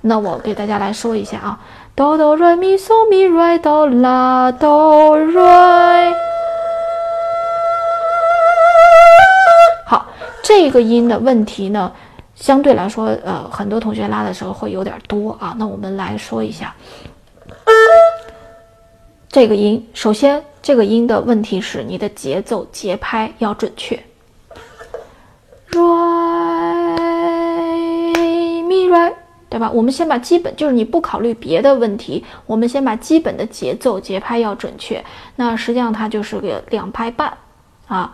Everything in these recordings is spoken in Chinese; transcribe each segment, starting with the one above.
那我给大家来说一下啊，哆哆瑞咪嗦咪瑞哆啦哆瑞。好，这个音的问题呢，相对来说，呃，很多同学拉的时候会有点多啊。那我们来说一下这个音。首先，这个音的问题是你的节奏节拍要准确。瑞咪瑞。对吧？我们先把基本，就是你不考虑别的问题，我们先把基本的节奏节拍要准确。那实际上它就是个两拍半，啊，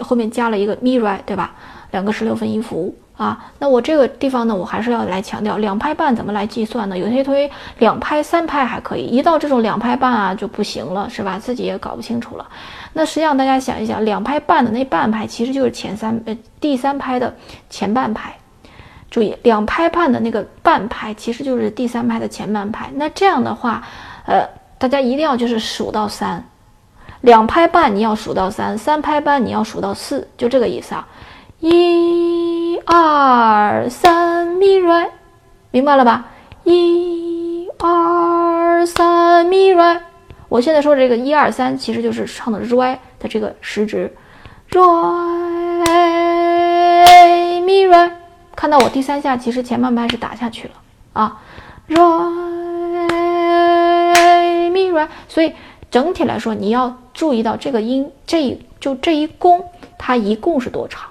后面加了一个 mi re，对吧？两个十六分音符啊。那我这个地方呢，我还是要来强调两拍半怎么来计算呢？有些同学两拍三拍还可以，一到这种两拍半啊就不行了，是吧？自己也搞不清楚了。那实际上大家想一想，两拍半的那半拍其实就是前三呃第三拍的前半拍。注意，两拍半的那个半拍其实就是第三拍的前半拍。那这样的话，呃，大家一定要就是数到三，两拍半你要数到三，三拍半你要数到四，就这个意思啊。一二三咪瑞，明白了吧？一二三咪瑞。我现在说这个一二三，其实就是唱的瑞的这个时值，瑞那我第三下，其实前半拍是打下去了啊，瑞咪瑞，所以整体来说，你要注意到这个音，这就这一弓，它一共是多长？